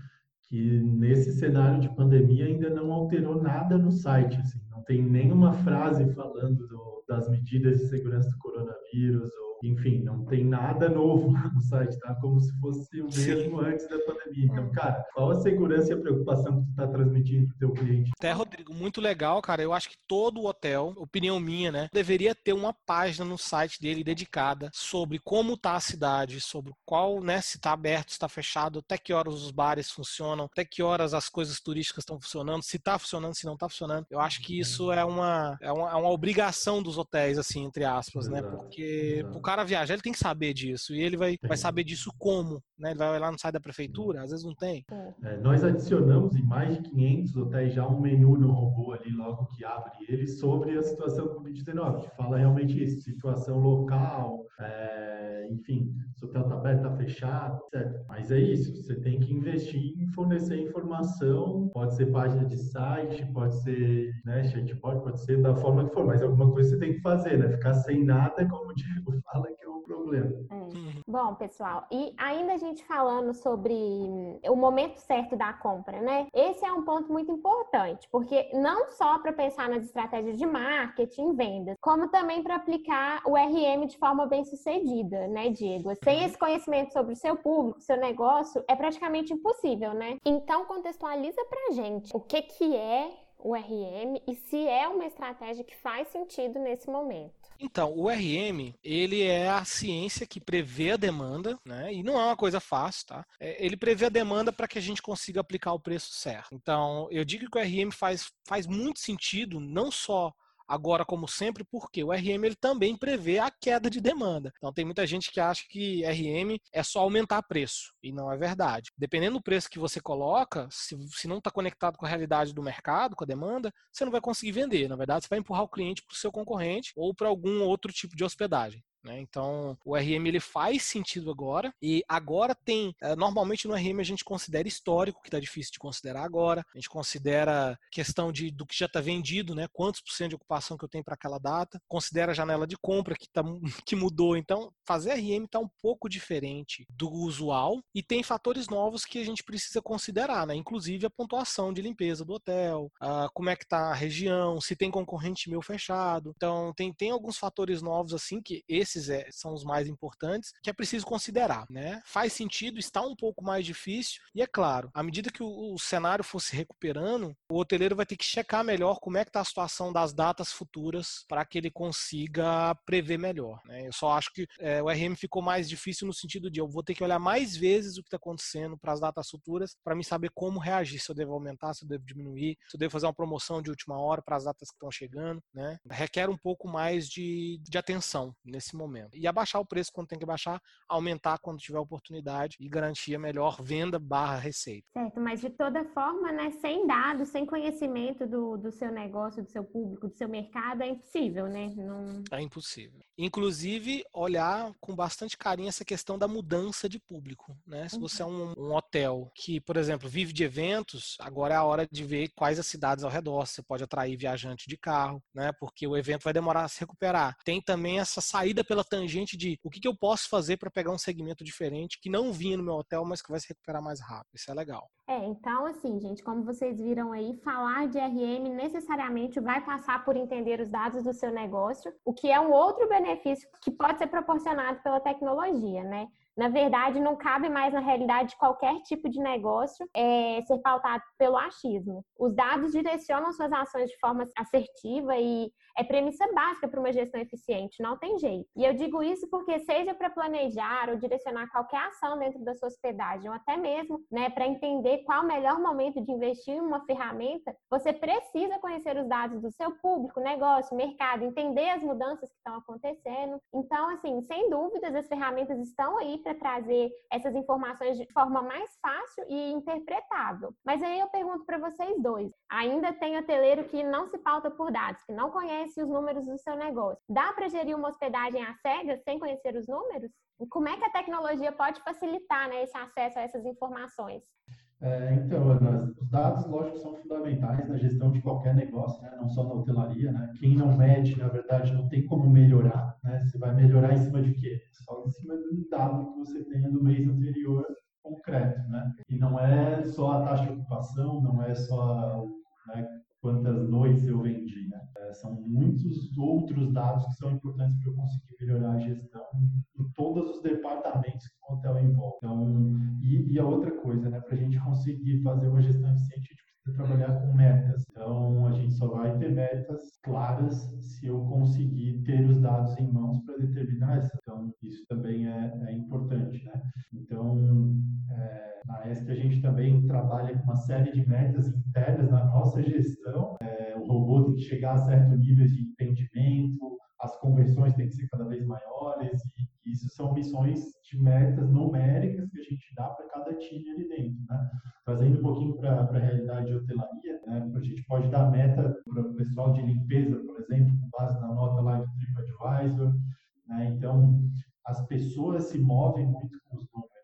que nesse cenário de pandemia ainda não alterou nada no site, assim, não tem nenhuma frase falando do, das medidas de segurança do coronavírus enfim, não tem nada novo [LAUGHS] lá no site, tá? Como se fosse o mesmo Sim. antes da pandemia. Então, cara, qual a segurança e a preocupação que tu tá transmitindo pro teu cliente? Até, Rodrigo, muito legal, cara. Eu acho que todo hotel, opinião minha, né, deveria ter uma página no site dele dedicada sobre como tá a cidade, sobre qual, né, se tá aberto, se tá fechado, até que horas os bares funcionam, até que horas as coisas turísticas estão funcionando, se tá funcionando, se não tá funcionando. Eu acho que isso é uma, é uma, é uma obrigação dos hotéis, assim, entre aspas, né? Exato. né? Porque Exato cara viajar, ele tem que saber disso. E ele vai, vai saber disso como, né? Ele vai lá no site da prefeitura, às vezes não tem. É, nós adicionamos em mais de 500 hotéis já um menu no robô ali, logo que abre ele, sobre a situação do Covid-19, que fala realmente isso, situação local, é, enfim, se o hotel está aberto, está fechado, etc. Mas é isso, você tem que investir em fornecer informação, pode ser página de site, pode ser né, chatbot, pode ser da forma que for, mas alguma coisa você tem que fazer, né? Ficar sem nada, como o Diego fala, fala que é o problema. É. Bom, pessoal, e ainda a gente falando sobre o momento certo da compra, né? Esse é um ponto muito importante, porque não só para pensar nas estratégias de marketing, vendas, como também para aplicar o RM de forma bem sucedida, né, Diego? Sem esse conhecimento sobre o seu público, seu negócio, é praticamente impossível, né? Então contextualiza pra gente o que que é o RM e se é uma estratégia que faz sentido nesse momento. Então, o RM, ele é a ciência que prevê a demanda, né? E não é uma coisa fácil, tá? É, ele prevê a demanda para que a gente consiga aplicar o preço certo. Então, eu digo que o RM faz, faz muito sentido, não só Agora, como sempre, porque o RM ele também prevê a queda de demanda. Então, tem muita gente que acha que RM é só aumentar preço, e não é verdade. Dependendo do preço que você coloca, se, se não está conectado com a realidade do mercado, com a demanda, você não vai conseguir vender. Na verdade, você vai empurrar o cliente para o seu concorrente ou para algum outro tipo de hospedagem. Né? Então, o RM ele faz sentido agora e agora tem, eh, normalmente no RM a gente considera histórico, que está difícil de considerar agora, a gente considera questão de, do que já está vendido, né? quantos por cento de ocupação que eu tenho para aquela data, considera a janela de compra que, tá, [LAUGHS] que mudou, então fazer RM está um pouco diferente do usual e tem fatores novos que a gente precisa considerar, né? inclusive a pontuação de limpeza do hotel, uh, como é que está a região, se tem concorrente meu fechado, então tem, tem alguns fatores novos assim que esse esses é, são os mais importantes, que é preciso considerar, né? Faz sentido, está um pouco mais difícil, e é claro, à medida que o, o cenário for se recuperando, o hoteleiro vai ter que checar melhor como é que está a situação das datas futuras para que ele consiga prever melhor. Né? Eu só acho que é, o RM ficou mais difícil no sentido de eu vou ter que olhar mais vezes o que está acontecendo para as datas futuras para me saber como reagir, se eu devo aumentar, se eu devo diminuir, se eu devo fazer uma promoção de última hora para as datas que estão chegando. Né? Requer um pouco mais de, de atenção nesse momento momento. E abaixar o preço quando tem que baixar, aumentar quando tiver oportunidade e garantir a melhor venda barra receita. Certo, mas de toda forma, né, sem dados, sem conhecimento do, do seu negócio, do seu público, do seu mercado, é impossível, né? Não... É impossível. Inclusive, olhar com bastante carinho essa questão da mudança de público, né? Se você é um, um hotel que, por exemplo, vive de eventos, agora é a hora de ver quais as cidades ao redor. Você pode atrair viajante de carro, né? Porque o evento vai demorar a se recuperar. Tem também essa saída pela pela tangente de o que, que eu posso fazer para pegar um segmento diferente que não vinha no meu hotel, mas que vai se recuperar mais rápido. Isso é legal. É, então assim, gente, como vocês viram aí, falar de RM necessariamente vai passar por entender os dados do seu negócio, o que é um outro benefício que pode ser proporcionado pela tecnologia, né? Na verdade, não cabe mais na realidade de qualquer tipo de negócio é, ser pautado pelo achismo. Os dados direcionam suas ações de forma assertiva e é premissa básica para uma gestão eficiente, não tem jeito. E eu digo isso porque, seja para planejar ou direcionar qualquer ação dentro da sua hospedagem, ou até mesmo né, para entender qual o melhor momento de investir em uma ferramenta, você precisa conhecer os dados do seu público, negócio, mercado, entender as mudanças que estão acontecendo. Então, assim, sem dúvidas, as ferramentas estão aí para trazer essas informações de forma mais fácil e interpretável. Mas aí eu pergunto para vocês dois: ainda tem hoteleiro que não se pauta por dados, que não conhece os números do seu negócio. Dá para gerir uma hospedagem às cegas sem conhecer os números? Como é que a tecnologia pode facilitar né, esse acesso a essas informações? É, então, Ana, os dados, lógico, são fundamentais na gestão de qualquer negócio, né? não só na hotelaria. Né? Quem não mede, na verdade, não tem como melhorar. Né? Você vai melhorar em cima de quê? Só em cima um dado que você tenha do mês anterior concreto. Né? E não é só a taxa de ocupação, não é só né, quantas noites eu vendi. Né? É, são muitos outros dados que são importantes para eu conseguir melhorar a gestão em todos os departamentos que o hotel envolve. Então, e, e a outra coisa, né, para a gente conseguir fazer uma gestão eficiente, trabalhar com metas. Então, a gente só vai ter metas claras se eu conseguir ter os dados em mãos para determinar essa. Então, isso também é, é importante, né? Então, é, na ESC a gente também trabalha com uma série de metas internas na nossa gestão. É, o robô tem que chegar a certo nível de entendimento, as conversões têm que ser cada vez maiores e isso são missões de metas numéricas que a gente dá para cada time ali dentro, né? Trazendo um pouquinho para a realidade de hotelaria, né? a gente pode dar meta para o pessoal de limpeza, por exemplo, com base na nota lá do TripAdvisor, né? Então, as pessoas se movem muito com os números,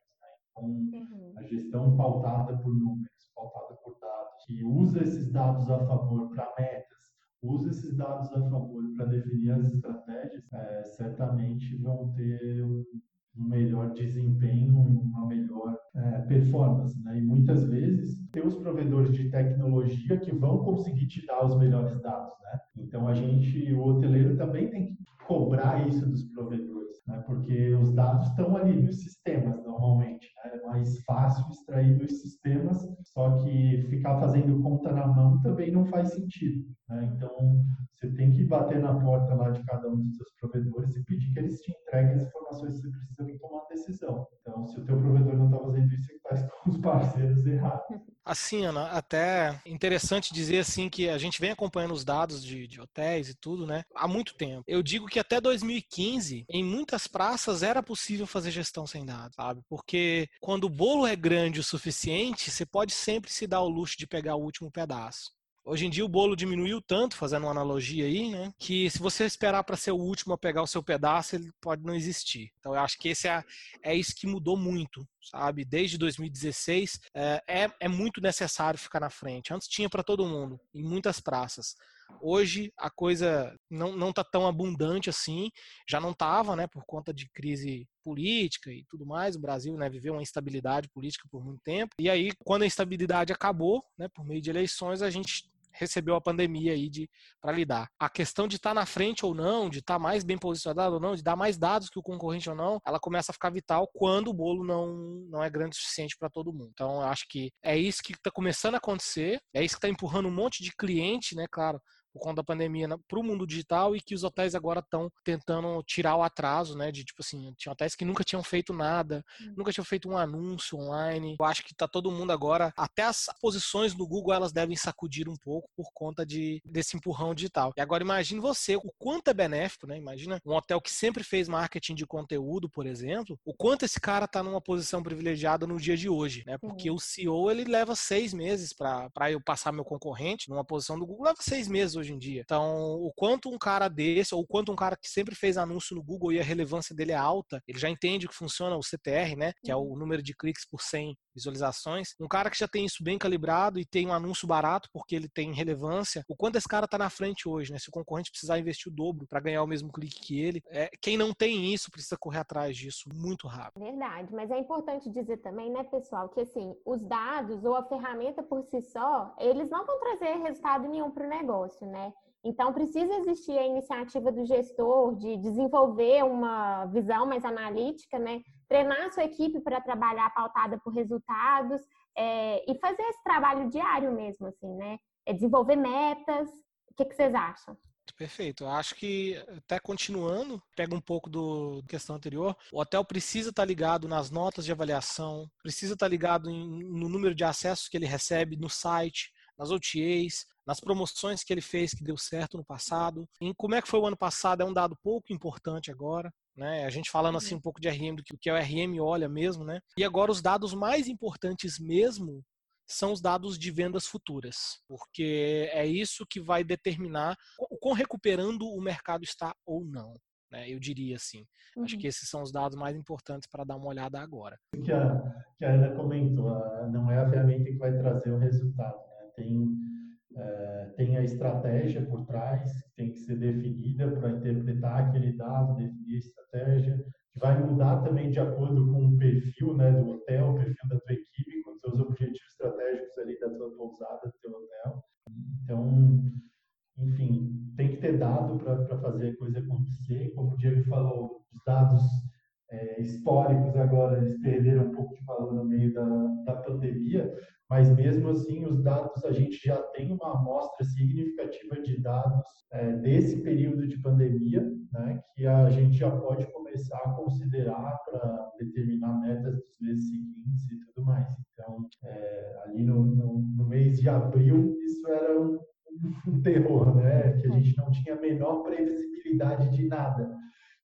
com uhum. a gestão pautada por números, pautada por dados, que usa esses dados a favor para metas, usa esses dados a favor para definir as estratégias, é, certamente vão ter um, melhor desempenho, uma melhor é, performance. Né? E muitas vezes tem os provedores de tecnologia que vão conseguir te dar os melhores dados. Né? Então a gente, o hoteleiro também tem que cobrar isso dos provedores, né? porque os dados estão ali nos sistemas normalmente. Né? É mais fácil extrair dos sistemas, só que ficar fazendo conta na mão também não faz sentido. Né? Então você tem que bater na porta lá de cada um dos seus provedores e pedir que eles te entreguem as informações que você precisa para tomar decisão. Então, se o teu provedor não está fazendo isso, você está com os parceiros errados. Assim, Ana, até interessante dizer assim que a gente vem acompanhando os dados de, de, hotéis e tudo, né? Há muito tempo. Eu digo que até 2015, em muitas praças era possível fazer gestão sem dados, sabe? Porque quando o bolo é grande o suficiente, você pode sempre se dar o luxo de pegar o último pedaço. Hoje em dia o bolo diminuiu tanto, fazendo uma analogia aí, né? Que se você esperar para ser o último a pegar o seu pedaço, ele pode não existir. Então eu acho que esse é, é isso que mudou muito, sabe? Desde 2016 é, é, é muito necessário ficar na frente. Antes tinha para todo mundo, em muitas praças. Hoje a coisa não, não tá tão abundante assim, já não estava, né, por conta de crise política e tudo mais. O Brasil, né, viveu uma instabilidade política por muito tempo. E aí, quando a instabilidade acabou, né, por meio de eleições, a gente recebeu a pandemia aí de para lidar. A questão de estar tá na frente ou não, de estar tá mais bem posicionado ou não, de dar mais dados que o concorrente ou não, ela começa a ficar vital quando o bolo não, não é grande o suficiente para todo mundo. Então, eu acho que é isso que está começando a acontecer, é isso que está empurrando um monte de cliente, né, claro, por conta da pandemia para o mundo digital e que os hotéis agora estão tentando tirar o atraso, né? De tipo assim, tinha hotéis que nunca tinham feito nada, uhum. nunca tinham feito um anúncio online. Eu acho que tá todo mundo agora, até as posições do Google elas devem sacudir um pouco por conta de desse empurrão digital. E agora imagine você, o quanto é benéfico, né? Imagina um hotel que sempre fez marketing de conteúdo, por exemplo, o quanto esse cara tá numa posição privilegiada no dia de hoje, né? Porque uhum. o CEO ele leva seis meses para eu passar meu concorrente numa posição do Google, leva seis meses hoje em dia. Então, o quanto um cara desse, ou o quanto um cara que sempre fez anúncio no Google e a relevância dele é alta, ele já entende que funciona o CTR, né? Que é o uhum. número de cliques por 100 visualizações. Um cara que já tem isso bem calibrado e tem um anúncio barato porque ele tem relevância, o quanto esse cara tá na frente hoje, né? Se o concorrente precisar investir o dobro para ganhar o mesmo clique que ele, é, quem não tem isso precisa correr atrás disso muito rápido. Verdade, mas é importante dizer também, né, pessoal, que assim, os dados ou a ferramenta por si só, eles não vão trazer resultado nenhum para o negócio, né? Então, precisa existir a iniciativa do gestor de desenvolver uma visão mais analítica, né? treinar a sua equipe para trabalhar pautada por resultados é, e fazer esse trabalho diário mesmo, assim, né? É desenvolver metas. O que, que vocês acham? Perfeito. Eu acho que, até continuando, pega um pouco do questão anterior, o hotel precisa estar ligado nas notas de avaliação, precisa estar ligado em, no número de acessos que ele recebe no site, nas OTAs, nas promoções que ele fez que deu certo no passado. Em como é que foi o ano passado é um dado pouco importante agora. Né? A gente falando assim uhum. um pouco de RM, do que, que é o RM olha mesmo, né? E agora os dados mais importantes mesmo são os dados de vendas futuras, porque é isso que vai determinar o quão recuperando o mercado está ou não. Né? Eu diria assim. Uhum. Acho que esses são os dados mais importantes para dar uma olhada agora. O que a, que a Ana comentou, não é a ferramenta que vai trazer o resultado. Tem é, tem a estratégia por trás, que tem que ser definida para interpretar aquele dado, definir a estratégia, que vai mudar também de acordo com o perfil né, do hotel, o perfil da tua equipe, com os seus objetivos estratégicos ali da tua pousada, do teu hotel. Então, enfim, tem que ter dado para fazer a coisa acontecer. Como o Diego falou, os dados é, históricos agora eles perderam um pouco de valor no meio da, da pandemia, mas mesmo assim os dados a gente já tem uma amostra significativa de dados é, desse período de pandemia, né, que a gente já pode começar a considerar para determinar metas dos meses seguintes e tudo mais. Então, é, ali no, no, no, mês de abril isso era um, um terror, né, que a gente não tinha a menor previsibilidade de nada.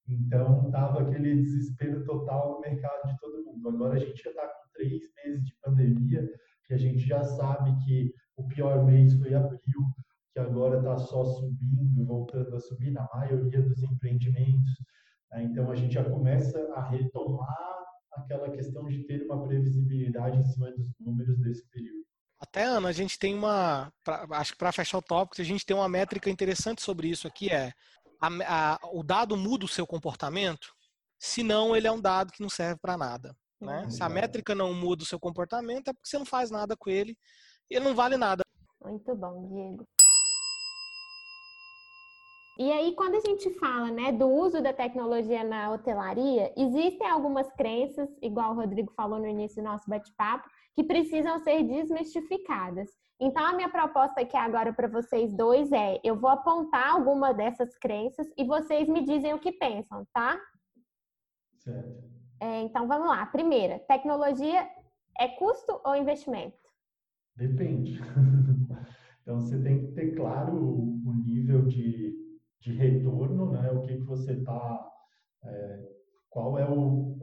Então, estava aquele desespero total no mercado de todo mundo. Agora a gente já está com três meses de pandemia, que a gente já sabe que o pior mês foi abril, que agora está só subindo, voltando a subir na maioria dos empreendimentos. Né? Então, a gente já começa a retomar aquela questão de ter uma previsibilidade em cima dos números desse período. Até, Ana, a gente tem uma. Pra, acho que para fechar o tópico, a gente tem uma métrica interessante sobre isso aqui: é a, a, o dado muda o seu comportamento, senão ele é um dado que não serve para nada. Né? Uhum. Se a métrica não muda o seu comportamento, é porque você não faz nada com ele e ele não vale nada. Muito bom, Diego. E aí, quando a gente fala né, do uso da tecnologia na hotelaria, existem algumas crenças, igual o Rodrigo falou no início do nosso bate-papo, que precisam ser desmistificadas. Então, a minha proposta aqui agora para vocês dois é: eu vou apontar alguma dessas crenças e vocês me dizem o que pensam, tá? Certo. É, então, vamos lá. Primeira, tecnologia é custo ou investimento? Depende. [LAUGHS] então, você tem que ter claro o nível de, de retorno, né? O que, que você está. É, qual é o,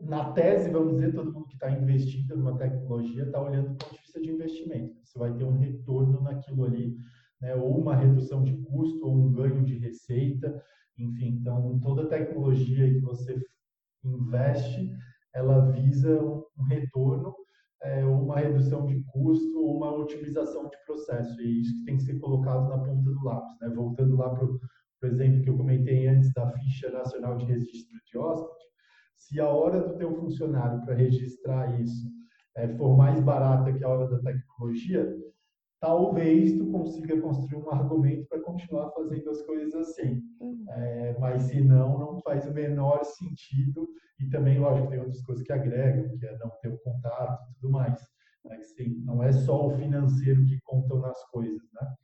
na tese, vamos dizer, todo mundo que está investindo numa tecnologia está olhando do ponto de vista de investimento. Você vai ter um retorno naquilo ali, né? ou uma redução de custo, ou um ganho de receita, enfim. Então, toda tecnologia que você investe, ela visa um retorno, é, uma redução de custo, uma otimização de processo. E é isso que tem que ser colocado na ponta do lápis. Né? Voltando lá para o exemplo que eu comentei antes da ficha nacional de registro de hóspede, se a hora do teu funcionário para registrar isso é, for mais barata que a hora da tecnologia, talvez tu consiga construir um argumento para continuar fazendo as coisas assim. Uhum. É, mas se não, não faz o menor sentido. E também, lógico, tem outras coisas que agregam, que é não ter o contato e tudo mais. Né? Sim, não é só o financeiro que contam nas coisas, né?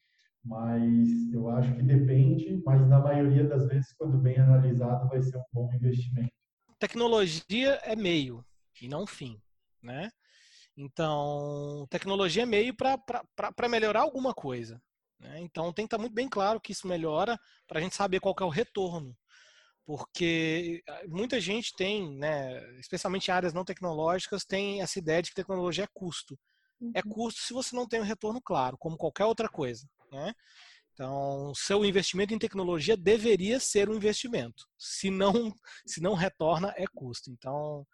Mas eu acho que depende, mas na maioria das vezes, quando bem analisado, vai ser um bom investimento tecnologia é meio e não fim, né? Então, tecnologia é meio para melhorar alguma coisa. Né? Então, tem que estar muito bem claro que isso melhora para a gente saber qual é o retorno. Porque eh, muita gente tem, né, especialmente em áreas não tecnológicas, tem essa ideia de que tecnologia é custo. É uhum. É custo se você não tem um retorno claro, como qualquer outra coisa. Né? Então, seu investimento em tecnologia deveria ser um investimento. Se não, se não retorna, é custo. Então,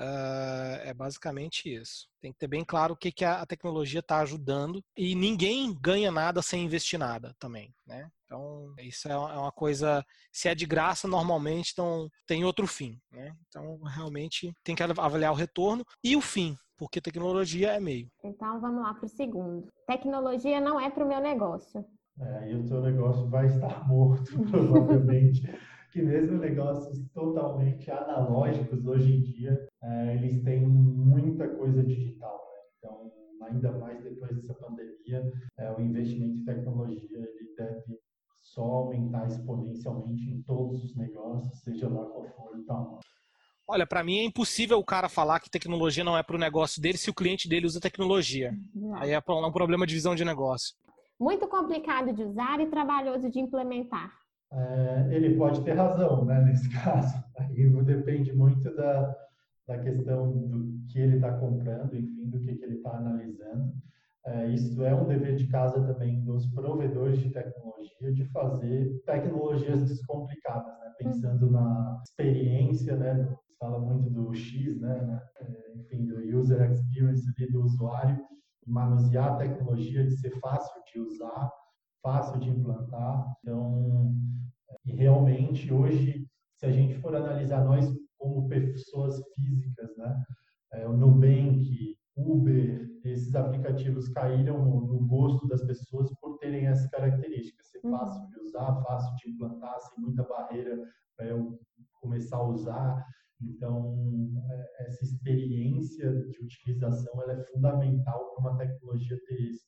Uh, é basicamente isso. Tem que ter bem claro o que, que a, tecnologia está ajudando e ninguém ganha nada sem investir nada também, né? Então isso é, é uma coisa, se é de graça normalmente, então tem outro fim, né? Então realmente tem que avaliar o retorno e o fim, porque tecnologia é meio. Então vamos lá para o segundo. Tecnologia não é para o meu negócio. É, e o seu negócio vai estar [LAUGHS] morto provavelmente [LAUGHS] que mesmo negócios totalmente analógicos hoje em dia, é, eles têm muita coisa digital. Né? Então, ainda mais depois dessa pandemia, é, o investimento em tecnologia ele deve só aumentar exponencialmente em todos os negócios, seja lá qual for o tamanho. Olha, para mim é impossível o cara falar que tecnologia não é para o negócio dele se o cliente dele usa tecnologia. Não. Aí é um problema de visão de negócio. Muito complicado de usar e trabalhoso de implementar é, ele pode ter razão, né, [LAUGHS] nesse caso. Aí depende muito da, da questão do que ele está comprando, enfim, do que, que ele está analisando. É, isso é um dever de casa também dos provedores de tecnologia, de fazer tecnologias descomplicadas, né? pensando na experiência, né? Fala muito do X, né? né? É, enfim, do user experience do usuário, manusear a tecnologia, de ser fácil de usar, fácil de implantar. Então, e realmente hoje, se a gente for analisar nós como pessoas físicas, né, é, o Nubank, Uber, esses aplicativos caíram no, no, gosto das pessoas por terem essas características, ser uhum. fácil de usar, fácil de implantar, sem muita barreira para eu começar a usar. Então, é, essa experiência de utilização ela é fundamental para uma tecnologia ter esse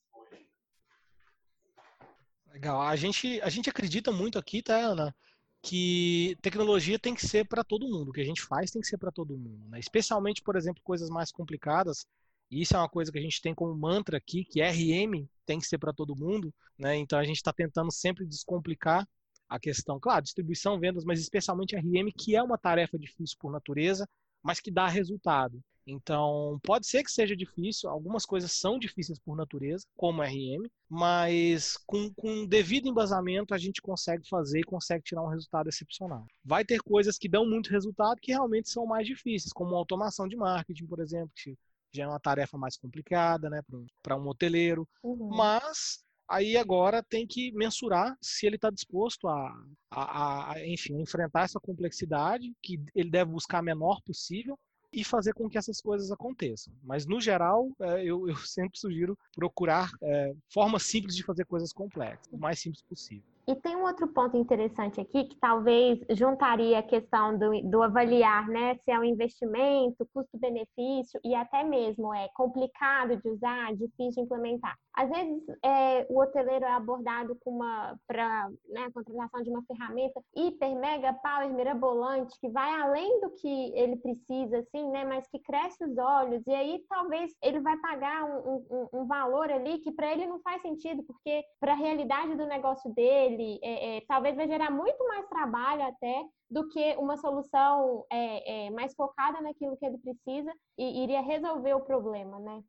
Legal. A gente, a gente acredita muito aqui, tá, Ana, que tecnologia tem que ser para todo mundo. O que a gente faz tem que ser para todo mundo. Né? Especialmente, por exemplo, coisas mais complicadas. E isso é uma coisa que a gente tem como mantra aqui, que RM tem que ser para todo mundo. Né? Então a gente está tentando sempre descomplicar a questão. Claro, distribuição, vendas, mas especialmente RM, que é uma tarefa difícil por natureza, mas que dá resultado. Então, pode ser que seja difícil, algumas coisas são difíceis por natureza, como RM, mas com, com devido embasamento a gente consegue fazer e consegue tirar um resultado excepcional. Vai ter coisas que dão muito resultado que realmente são mais difíceis, como automação de marketing, por exemplo, que já é uma tarefa mais complicada né, para um hoteleiro, uhum. mas aí agora tem que mensurar se ele está disposto a, a, a, enfim, enfrentar essa complexidade, que ele deve buscar a menor possível, e fazer com que essas coisas aconteçam. Mas, no geral, é, eu, eu [LAUGHS] sempre sugiro procurar é, formas simples de fazer coisas complexas, o mais simples possível. E tem um outro ponto interessante aqui que talvez juntaria a questão do, do avaliar, né, se é um investimento, custo-benefício e até mesmo é complicado de usar, difícil de implementar. Às vezes é, o hoteleiro é abordado com uma para né, contratação de uma ferramenta hiper, mega, power, mirabolante que vai além do que ele precisa, assim, né, mas que cresce os olhos e aí talvez ele vai pagar um, um, um valor ali que para ele não faz sentido porque para a realidade do negócio dele ele, é, é, talvez vai gerar muito mais trabalho até do que uma solução é, é, mais focada naquilo que ele precisa e iria resolver o problema, né?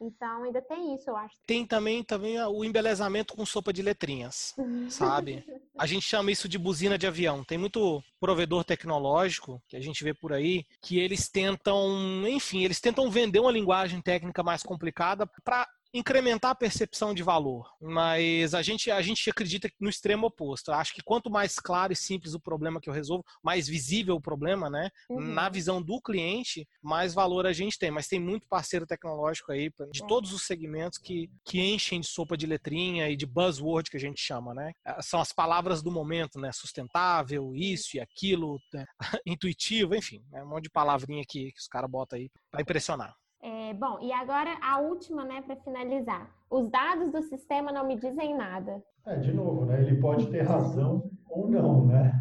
Então ainda tem isso, eu acho. Tem também, também o embelezamento com sopa de letrinhas, sabe? [LAUGHS] A gente chama isso de buzina de avião. Tem muito provedor tecnológico que a gente vê por aí que eles tentam, enfim, eles tentam vender uma linguagem técnica mais complicada para incrementar a percepção de valor, mas a gente, a gente acredita no extremo oposto. Acho que quanto mais claro e simples o problema que eu resolvo, mais visível o problema, né? Uhum. Na visão do cliente, mais valor a gente tem. Mas tem muito parceiro tecnológico aí, de todos os segmentos, que, que enchem de sopa de letrinha e de buzzword que a gente chama, né? É, são as palavras do momento, né? Sustentável, isso e aquilo, né? [LAUGHS] intuitivo, enfim, é um monte de palavrinha que, que os caras botam aí para impressionar. É, bom, e agora a última, né, para finalizar. Os dados do sistema não me dizem nada. É, de novo, né? Ele pode ter razão ou não, né?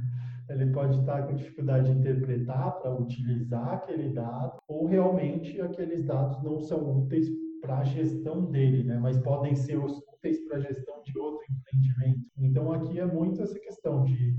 Ele pode estar com dificuldade de interpretar para utilizar aquele dado, ou realmente aqueles dados não são úteis para a gestão dele, né? Mas podem ser úteis para a gestão de outro empreendimento. Então aqui é muito essa questão de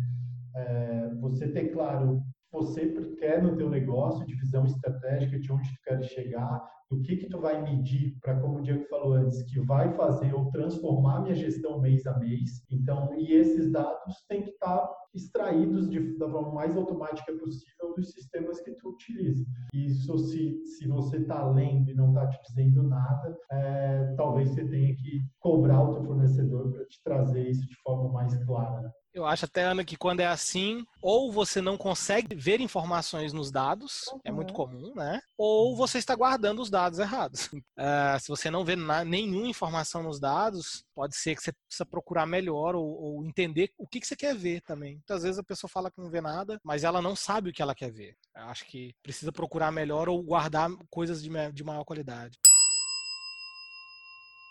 é, você ter claro você quer no teu negócio, de visão estratégica de onde tu quer chegar, o que que tu vai medir para, como o Diego falou antes, que vai fazer eu transformar minha gestão mês a mês. Então, e esses dados têm que estar tá extraídos de, da forma mais automática possível dos sistemas que tu utiliza. Isso, se, se você está lendo e não está te dizendo nada, é, talvez você tenha que cobrar o teu fornecedor para te trazer isso de forma mais clara. Eu acho até, Ana, que quando é assim, ou você não consegue ver informações nos dados, uhum. é muito uhum. comum, né? Ou você está guardando os dados errados. Uh, [LAUGHS] se você não vê nenhuma informação nos dados, pode ser que você precisa procurar melhor ou, ou entender o que, que, você quer ver também. Muitas vezes a pessoa fala que não vê nada, mas ela não sabe o que ela quer ver. Eu acho que precisa procurar melhor ou guardar coisas de, de maior qualidade.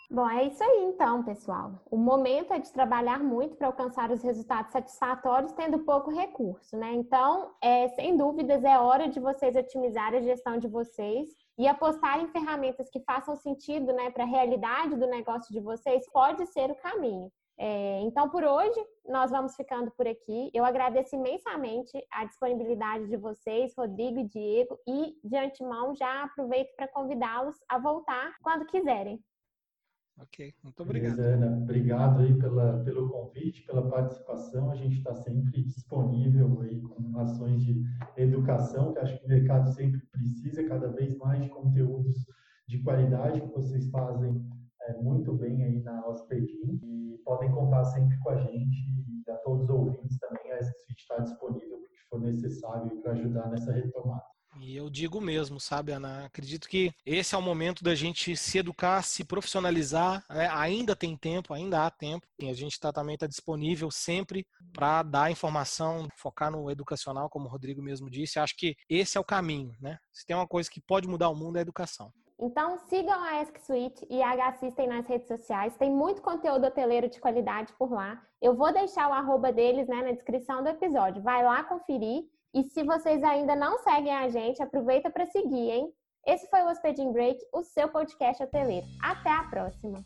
Bom, é isso aí então, pessoal. O momento é de trabalhar muito para alcançar os resultados satisfatórios, tendo pouco recurso, né? Então, é, sem dúvidas, é hora de vocês otimizarem a gestão de vocês e apostar em ferramentas que façam sentido né, para a realidade do negócio de vocês pode ser o caminho. É, então, por hoje, nós vamos ficando por aqui. Eu agradeço imensamente a disponibilidade de vocês, Rodrigo e Diego, e de antemão já aproveito para convidá-los a voltar quando quiserem. Ok, muito obrigado. Beleza, Ana. Obrigado aí pela, pelo convite, pela participação. A gente está sempre disponível aí com ações de educação, que acho que o mercado sempre precisa cada vez mais de conteúdos de qualidade que vocês fazem é, muito bem aí na Hospedim e podem contar sempre com a gente e a todos os ouvintes também. A SXFIT está disponível para o que for necessário para ajudar nessa retomada. E eu digo mesmo, sabe, Ana? Acredito que esse é o momento da gente se educar, se profissionalizar. Né? Ainda tem tempo, ainda há tempo. E a gente tá, também está disponível sempre para dar informação, focar no educacional, como o Rodrigo mesmo disse. Acho que esse é o caminho, né? Se tem uma coisa que pode mudar o mundo é a educação. Então sigam a Ask Suite e a Assistem nas redes sociais. Tem muito conteúdo hoteleiro de qualidade por lá. Eu vou deixar o arroba deles né, na descrição do episódio. Vai lá conferir. E se vocês ainda não seguem a gente, aproveita para seguir, hein? Esse foi o Hospedin Break, o seu podcast hoteleiro. Até a próxima!